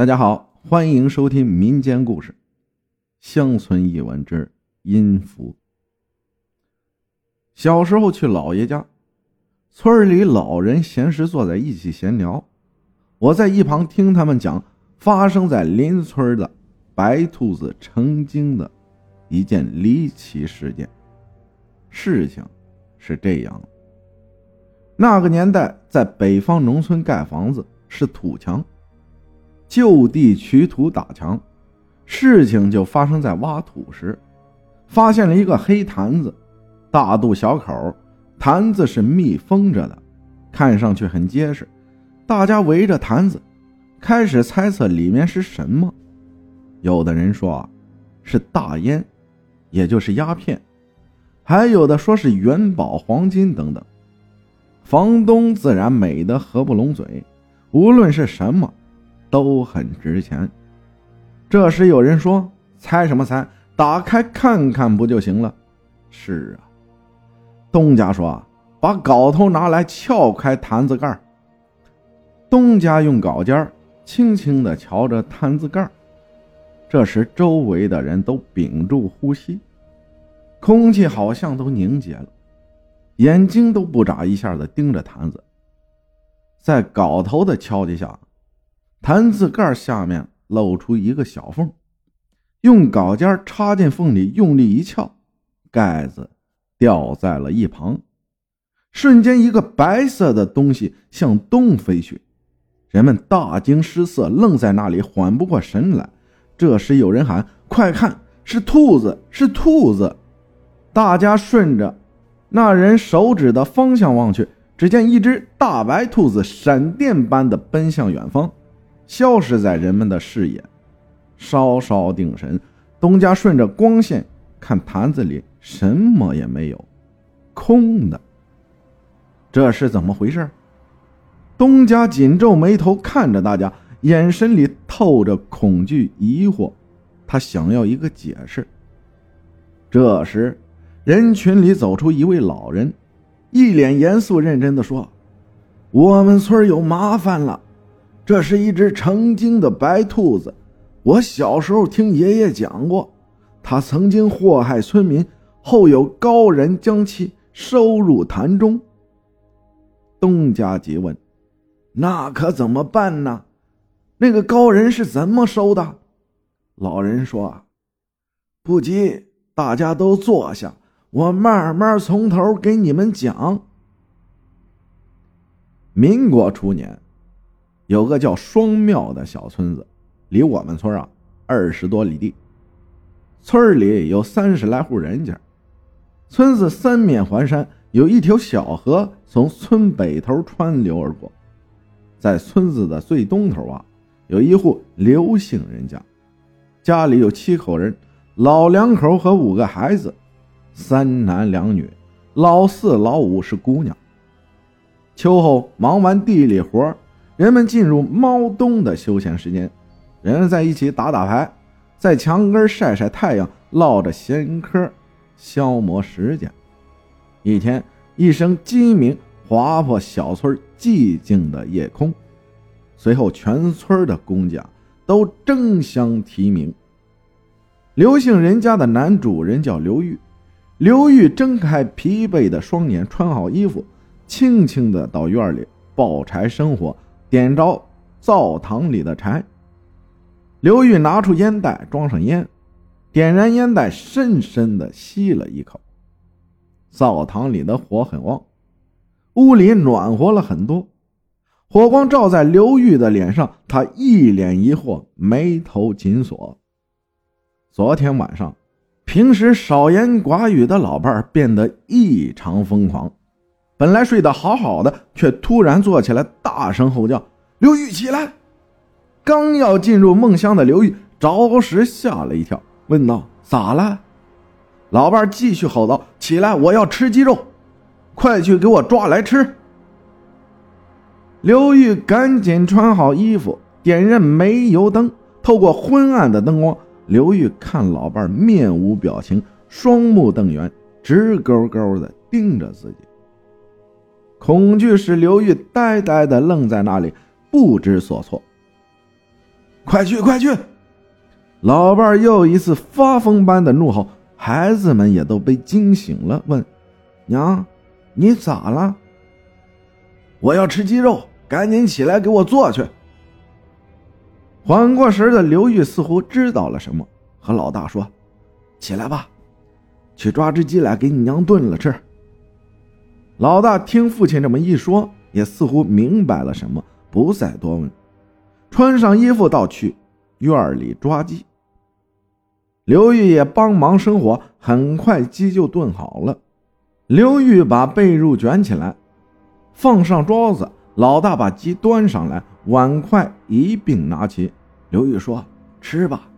大家好，欢迎收听民间故事《乡村异闻之阴符》。小时候去姥爷家，村里老人闲时坐在一起闲聊，我在一旁听他们讲发生在邻村的白兔子成精的一件离奇事件。事情是这样的：那个年代，在北方农村盖房子是土墙。就地取土打墙，事情就发生在挖土时，发现了一个黑坛子，大肚小口，坛子是密封着的，看上去很结实。大家围着坛子，开始猜测里面是什么。有的人说，是大烟，也就是鸦片；还有的说是元宝、黄金等等。房东自然美得合不拢嘴，无论是什么。都很值钱。这时有人说：“猜什么猜？打开看看不就行了？”是啊，东家说：“把镐头拿来，撬开坛子盖。”东家用镐尖轻轻地敲着坛子盖。这时周围的人都屏住呼吸，空气好像都凝结了，眼睛都不眨一下的盯着坛子。在镐头的敲击下。坛子盖下面露出一个小缝，用镐尖插进缝里，用力一撬，盖子掉在了一旁。瞬间，一个白色的东西向东飞去，人们大惊失色，愣在那里，缓不过神来。这时，有人喊：“快看，是兔子！是兔子！”大家顺着那人手指的方向望去，只见一只大白兔子闪电般的奔向远方。消失在人们的视野。稍稍定神，东家顺着光线看，坛子里什么也没有，空的。这是怎么回事？东家紧皱眉头看着大家，眼神里透着恐惧、疑惑。他想要一个解释。这时，人群里走出一位老人，一脸严肃认真的说：“我们村有麻烦了。”这是一只成精的白兔子，我小时候听爷爷讲过，他曾经祸害村民，后有高人将其收入坛中。东家急问：“那可怎么办呢？那个高人是怎么收的？”老人说：“不急，大家都坐下，我慢慢从头给你们讲。”民国初年。有个叫双庙的小村子，离我们村啊二十多里地。村里有三十来户人家，村子三面环山，有一条小河从村北头穿流而过。在村子的最东头啊，有一户刘姓人家，家里有七口人，老两口和五个孩子，三男两女，老四老五是姑娘。秋后忙完地里活人们进入猫冬的休闲时间，人们在一起打打牌，在墙根晒晒太阳，唠着闲嗑，消磨时间。一天，一声鸡鸣划破小村寂静的夜空，随后全村的公家都争相提名。刘姓人家的男主人叫刘玉，刘玉睁开疲惫的双眼，穿好衣服，轻轻的到院里抱柴生火。点着灶堂里的柴，刘玉拿出烟袋装上烟，点燃烟袋，深深的吸了一口。灶堂里的火很旺，屋里暖和了很多。火光照在刘玉的脸上，他一脸疑惑，眉头紧锁。昨天晚上，平时少言寡语的老伴变得异常疯狂。本来睡得好好的，却突然坐起来，大声吼叫：“刘玉，起来！”刚要进入梦乡的刘玉着实吓了一跳，问道：“咋了？”老伴继续吼道：“起来，我要吃鸡肉，快去给我抓来吃！”刘玉赶紧穿好衣服，点燃煤油灯，透过昏暗的灯光，刘玉看老伴面无表情，双目瞪圆，直勾勾的盯着自己。恐惧使刘玉呆呆的愣在那里，不知所措。快去，快去！老伴又一次发疯般的怒吼，孩子们也都被惊醒了，问：“娘，你咋了？”“我要吃鸡肉，赶紧起来给我做去。”缓过神的刘玉似乎知道了什么，和老大说：“起来吧，去抓只鸡来给你娘炖了吃。”老大听父亲这么一说，也似乎明白了什么，不再多问，穿上衣服到去院里抓鸡。刘玉也帮忙生火，很快鸡就炖好了。刘玉把被褥卷起来，放上桌子。老大把鸡端上来，碗筷一并拿起。刘玉说：“吃吧。”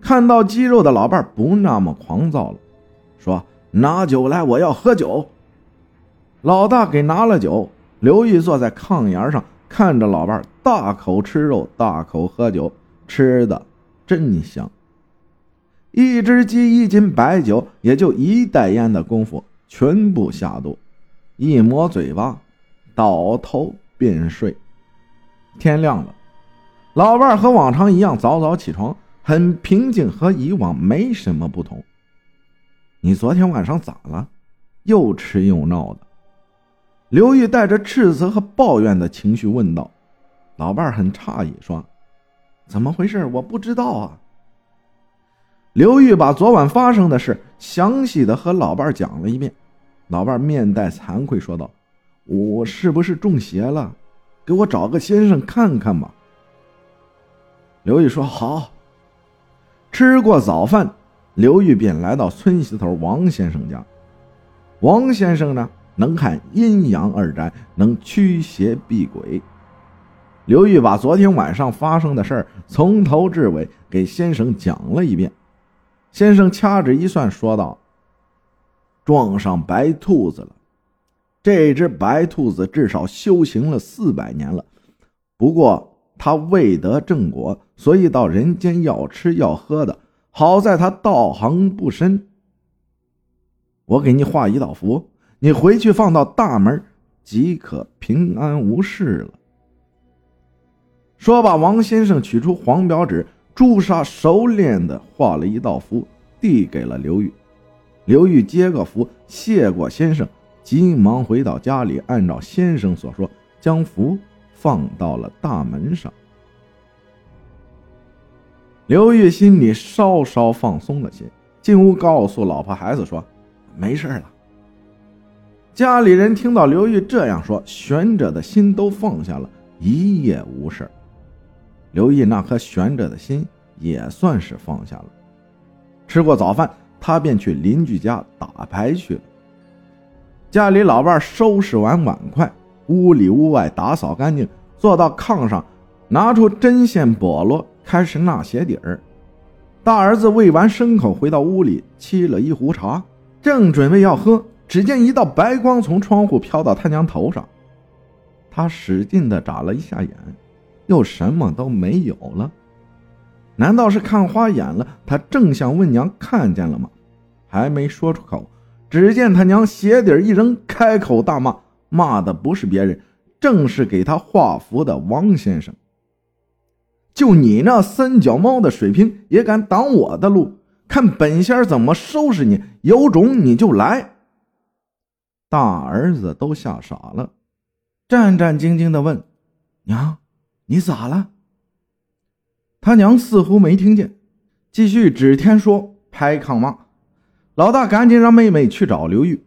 看到鸡肉的老伴不那么狂躁了，说：“拿酒来，我要喝酒。”老大给拿了酒。刘玉坐在炕沿上，看着老伴大口吃肉，大口喝酒，吃的真香。一只鸡，一斤白酒，也就一袋烟的功夫，全部下肚，一抹嘴巴，倒头便睡。天亮了，老伴和往常一样早早起床，很平静，和以往没什么不同。你昨天晚上咋了？又吃又闹的。刘玉带着斥责和抱怨的情绪问道。老伴很诧异，说：“怎么回事？我不知道啊。”刘玉把昨晚发生的事详细的和老伴讲了一遍，老伴面带惭愧说道：“我是不是中邪了？给我找个先生看看吧。”刘玉说：“好。”吃过早饭，刘玉便来到村西头王先生家。王先生呢，能看阴阳二宅，能驱邪避鬼。刘玉把昨天晚上发生的事儿从头至尾给先生讲了一遍。先生掐指一算，说道：“撞上白兔子了。这只白兔子至少修行了四百年了，不过它未得正果，所以到人间要吃要喝的。好在它道行不深。我给你画一道符，你回去放到大门，即可平安无事了。”说罢，王先生取出黄表纸。朱砂熟练的画了一道符，递给了刘玉。刘玉接过符，谢过先生，急忙回到家里，按照先生所说，将符放到了大门上。刘玉心里稍稍放松了些，进屋告诉老婆孩子说：“没事了。”家里人听到刘玉这样说，悬着的心都放下了，一夜无事。刘毅那颗悬着的心也算是放下了。吃过早饭，他便去邻居家打牌去了。家里老伴收拾完碗筷，屋里屋外打扫干净，坐到炕上，拿出针线笸箩，开始纳鞋底儿。大儿子喂完牲口，回到屋里沏了一壶茶，正准备要喝，只见一道白光从窗户飘到他娘头上，他使劲的眨了一下眼。又什么都没有了，难道是看花眼了？他正想问娘看见了吗？还没说出口，只见他娘鞋底一扔，开口大骂，骂的不是别人，正是给他画符的王先生。就你那三脚猫的水平，也敢挡我的路？看本仙怎么收拾你！有种你就来！大儿子都吓傻了，战战兢兢的问娘。你咋了？他娘似乎没听见，继续指天说，拍炕骂。老大赶紧让妹妹去找刘玉。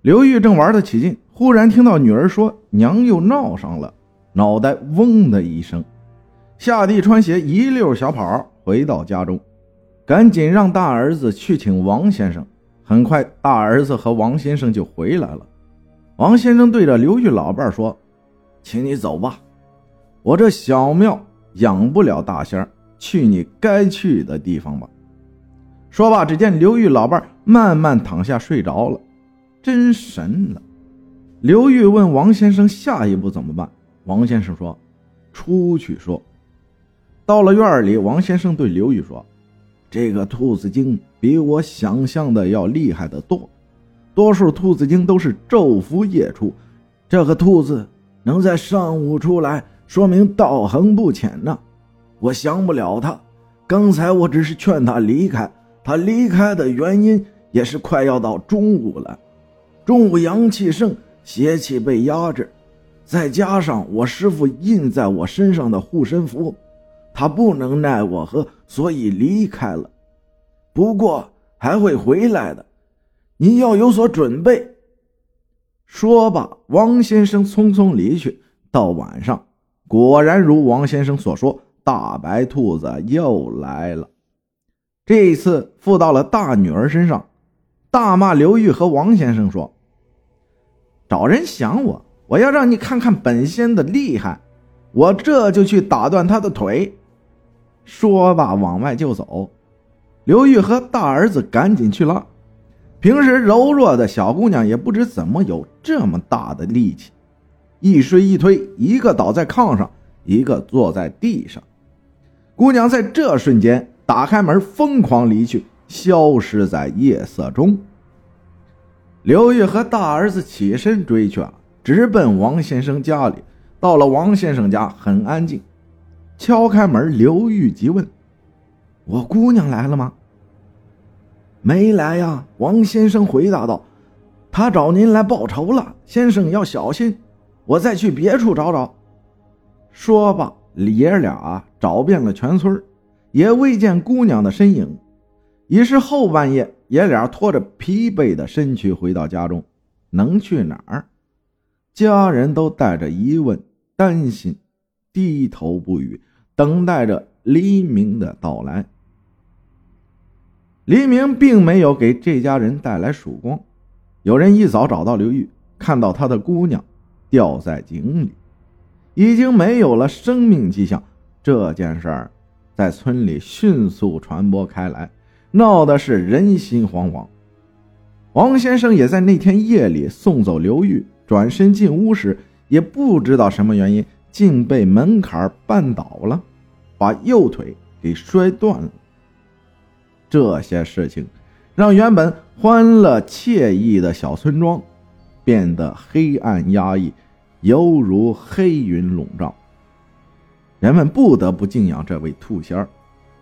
刘玉正玩得起劲，忽然听到女儿说娘又闹上了，脑袋嗡的一声，下地穿鞋，一溜小跑回到家中，赶紧让大儿子去请王先生。很快，大儿子和王先生就回来了。王先生对着刘玉老伴说：“请你走吧。”我这小庙养不了大仙去你该去的地方吧。说罢，只见刘玉老伴慢慢躺下睡着了，真神了。刘玉问王先生下一步怎么办？王先生说：“出去说。”到了院里，王先生对刘玉说：“这个兔子精比我想象的要厉害得多，多数兔子精都是昼伏夜出，这个兔子能在上午出来。”说明道行不浅呢，我降不了他。刚才我只是劝他离开，他离开的原因也是快要到中午了。中午阳气盛，邪气被压制，再加上我师傅印在我身上的护身符，他不能奈我何，所以离开了。不过还会回来的，你要有所准备。说罢，王先生匆匆离去。到晚上，果然如王先生所说，大白兔子又来了。这一次附到了大女儿身上，大骂刘玉和王先生说：“找人想我，我要让你看看本仙的厉害，我这就去打断他的腿。”说罢往外就走。刘玉和大儿子赶紧去拉。平时柔弱的小姑娘也不知怎么有这么大的力气，一摔一推，一个倒在炕上，一个坐在地上。姑娘在这瞬间打开门，疯狂离去，消失在夜色中。刘玉和大儿子起身追去，直奔王先生家里。到了王先生家，很安静。敲开门，刘玉急问：“我姑娘来了吗？”没来呀，王先生回答道：“他找您来报仇了，先生要小心。我再去别处找找。”说罢，爷俩找遍了全村，也未见姑娘的身影。已是后半夜，爷俩拖着疲惫的身躯回到家中，能去哪儿？家人都带着疑问、担心，低头不语，等待着黎明的到来。黎明并没有给这家人带来曙光。有人一早找到刘玉，看到他的姑娘掉在井里，已经没有了生命迹象。这件事儿在村里迅速传播开来，闹的是人心惶惶。王先生也在那天夜里送走刘玉，转身进屋时，也不知道什么原因，竟被门槛绊倒了，把右腿给摔断了。这些事情让原本欢乐惬意的小村庄变得黑暗压抑，犹如黑云笼罩。人们不得不敬仰这位兔仙儿，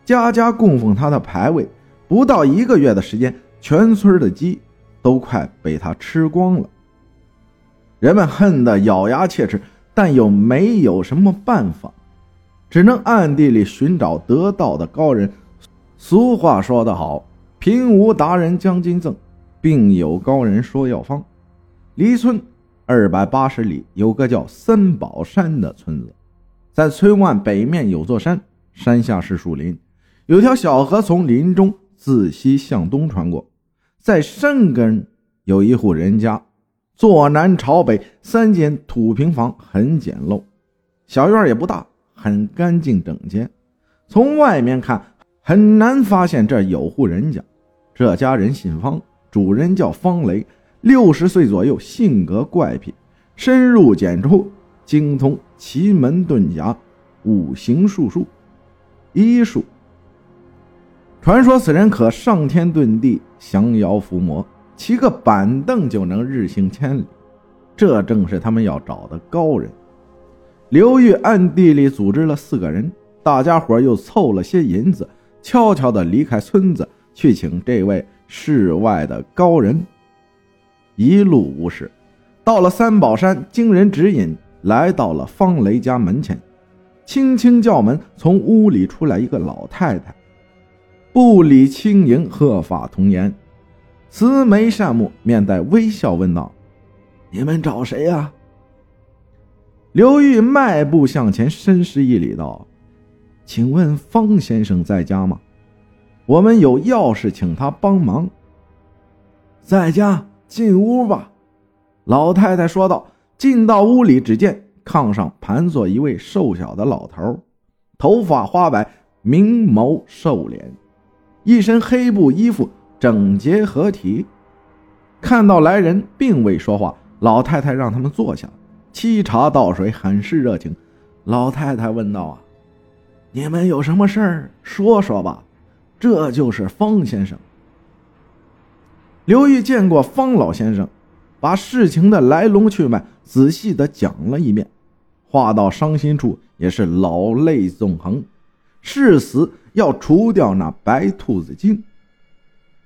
家家供奉他的牌位。不到一个月的时间，全村的鸡都快被他吃光了。人们恨得咬牙切齿，但又没有什么办法，只能暗地里寻找得道的高人。俗话说得好，贫无达人将金赠，病有高人说药方。离村二百八十里有个叫三宝山的村子，在村外北面有座山，山下是树林，有条小河从林中自西向东穿过。在山根有一户人家，坐南朝北，三间土平房，很简陋，小院也不大，很干净整洁。从外面看。很难发现这有户人家，这家人姓方，主人叫方雷，六十岁左右，性格怪癖，深入简出，精通奇门遁甲、五行术数、医术。传说此人可上天遁地、降妖伏魔，骑个板凳就能日行千里。这正是他们要找的高人。刘玉暗地里组织了四个人，大家伙又凑了些银子。悄悄地离开村子，去请这位世外的高人。一路无事，到了三宝山，经人指引，来到了方雷家门前，轻轻叫门，从屋里出来一个老太太，步履轻盈，鹤发童颜，慈眉善目，面带微笑，问道：“你们找谁呀？”刘玉迈步向前，深施一礼，道。请问方先生在家吗？我们有要事，请他帮忙。在家，进屋吧。”老太太说道。进到屋里，只见炕上盘坐一位瘦小的老头，头发花白，明眸瘦脸，一身黑布衣服，整洁合体。看到来人，并未说话。老太太让他们坐下，沏茶倒水，很是热情。老太太问道：“啊。”你们有什么事儿说说吧，这就是方先生。刘玉见过方老先生，把事情的来龙去脉仔细的讲了一遍，话到伤心处也是老泪纵横。誓死要除掉那白兔子精。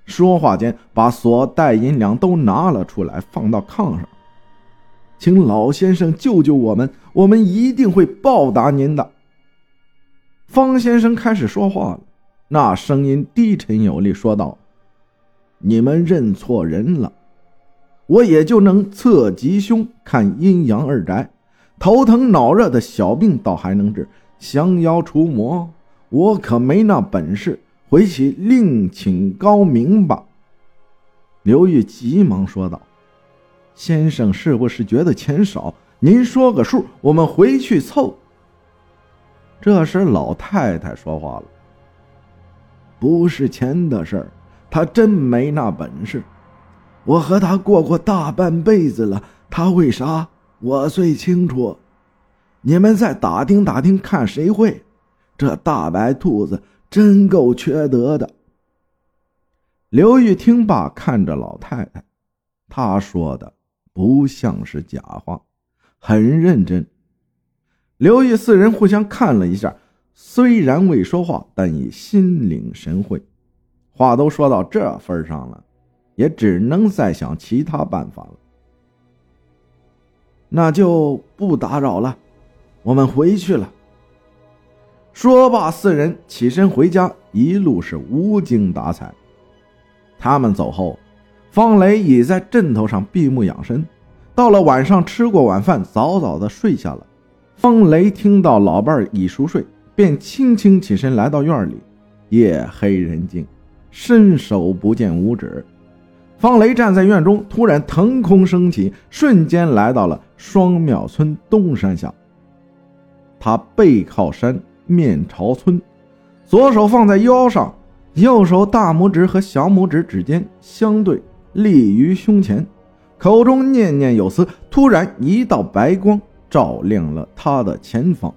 说话间，把所带银两都拿了出来，放到炕上，请老先生救救我们，我们一定会报答您的。方先生开始说话了，那声音低沉有力，说道：“你们认错人了，我也就能测吉凶、看阴阳二宅，头疼脑热的小病倒还能治，降妖除魔，我可没那本事。”回去另请高明吧。刘玉急忙说道：“先生是不是觉得钱少？您说个数，我们回去凑。”这时老太太说话了：“不是钱的事儿，他真没那本事。我和他过过大半辈子了，他为啥我最清楚。你们再打听打听，看谁会。这大白兔子。”真够缺德的。刘玉听罢，看着老太太，她说的不像是假话，很认真。刘玉四人互相看了一下，虽然未说话，但已心领神会。话都说到这份上了，也只能再想其他办法了。那就不打扰了，我们回去了。说罢，四人起身回家，一路是无精打采。他们走后，方雷已在枕头上闭目养神。到了晚上，吃过晚饭，早早的睡下了。方雷听到老伴已熟睡，便轻轻起身来到院里。夜黑人静，伸手不见五指。方雷站在院中，突然腾空升起，瞬间来到了双庙村东山下。他背靠山。面朝村，左手放在腰上，右手大拇指和小拇指指尖相对立于胸前，口中念念有词。突然，一道白光照亮了他的前方，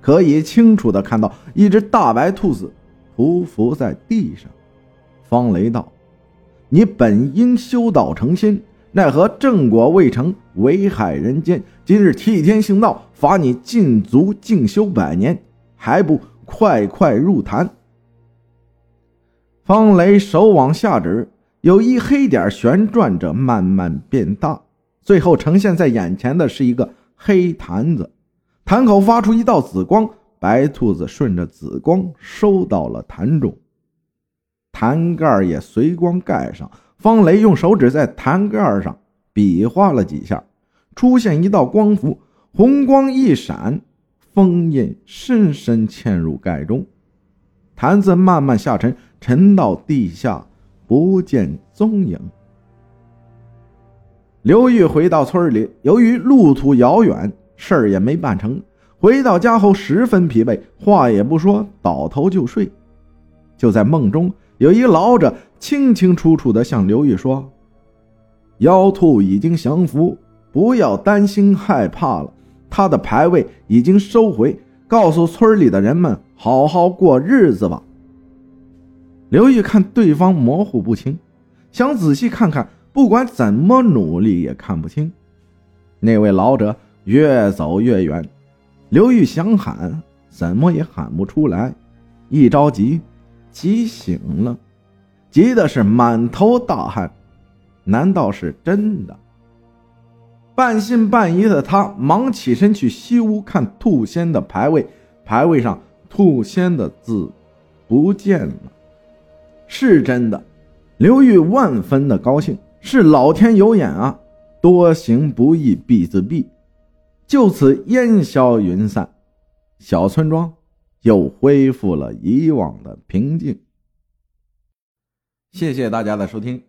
可以清楚的看到一只大白兔子匍匐在地上。方雷道：“你本应修道成仙，奈何正果未成，危害人间。今日替天行道，罚你禁足静修百年。”还不快快入坛！方雷手往下指，有一黑点旋转着，慢慢变大，最后呈现在眼前的是一个黑坛子，坛口发出一道紫光，白兔子顺着紫光收到了坛中，坛盖也随光盖上。方雷用手指在坛盖上比划了几下，出现一道光符，红光一闪。封印深深嵌入盖中，坛子慢慢下沉，沉到地下，不见踪影。刘玉回到村里，由于路途遥远，事儿也没办成。回到家后十分疲惫，话也不说，倒头就睡。就在梦中，有一老者清清楚楚地向刘玉说：“妖兔已经降服，不要担心害怕了。”他的牌位已经收回，告诉村里的人们好好过日子吧。刘玉看对方模糊不清，想仔细看看，不管怎么努力也看不清。那位老者越走越远，刘玉想喊，怎么也喊不出来。一着急，急醒了，急的是满头大汗。难道是真的？半信半疑的他忙起身去西屋看兔仙的牌位，牌位上兔仙的字不见了，是真的。刘玉万分的高兴，是老天有眼啊！多行不义必自毙，就此烟消云散，小村庄又恢复了以往的平静。谢谢大家的收听。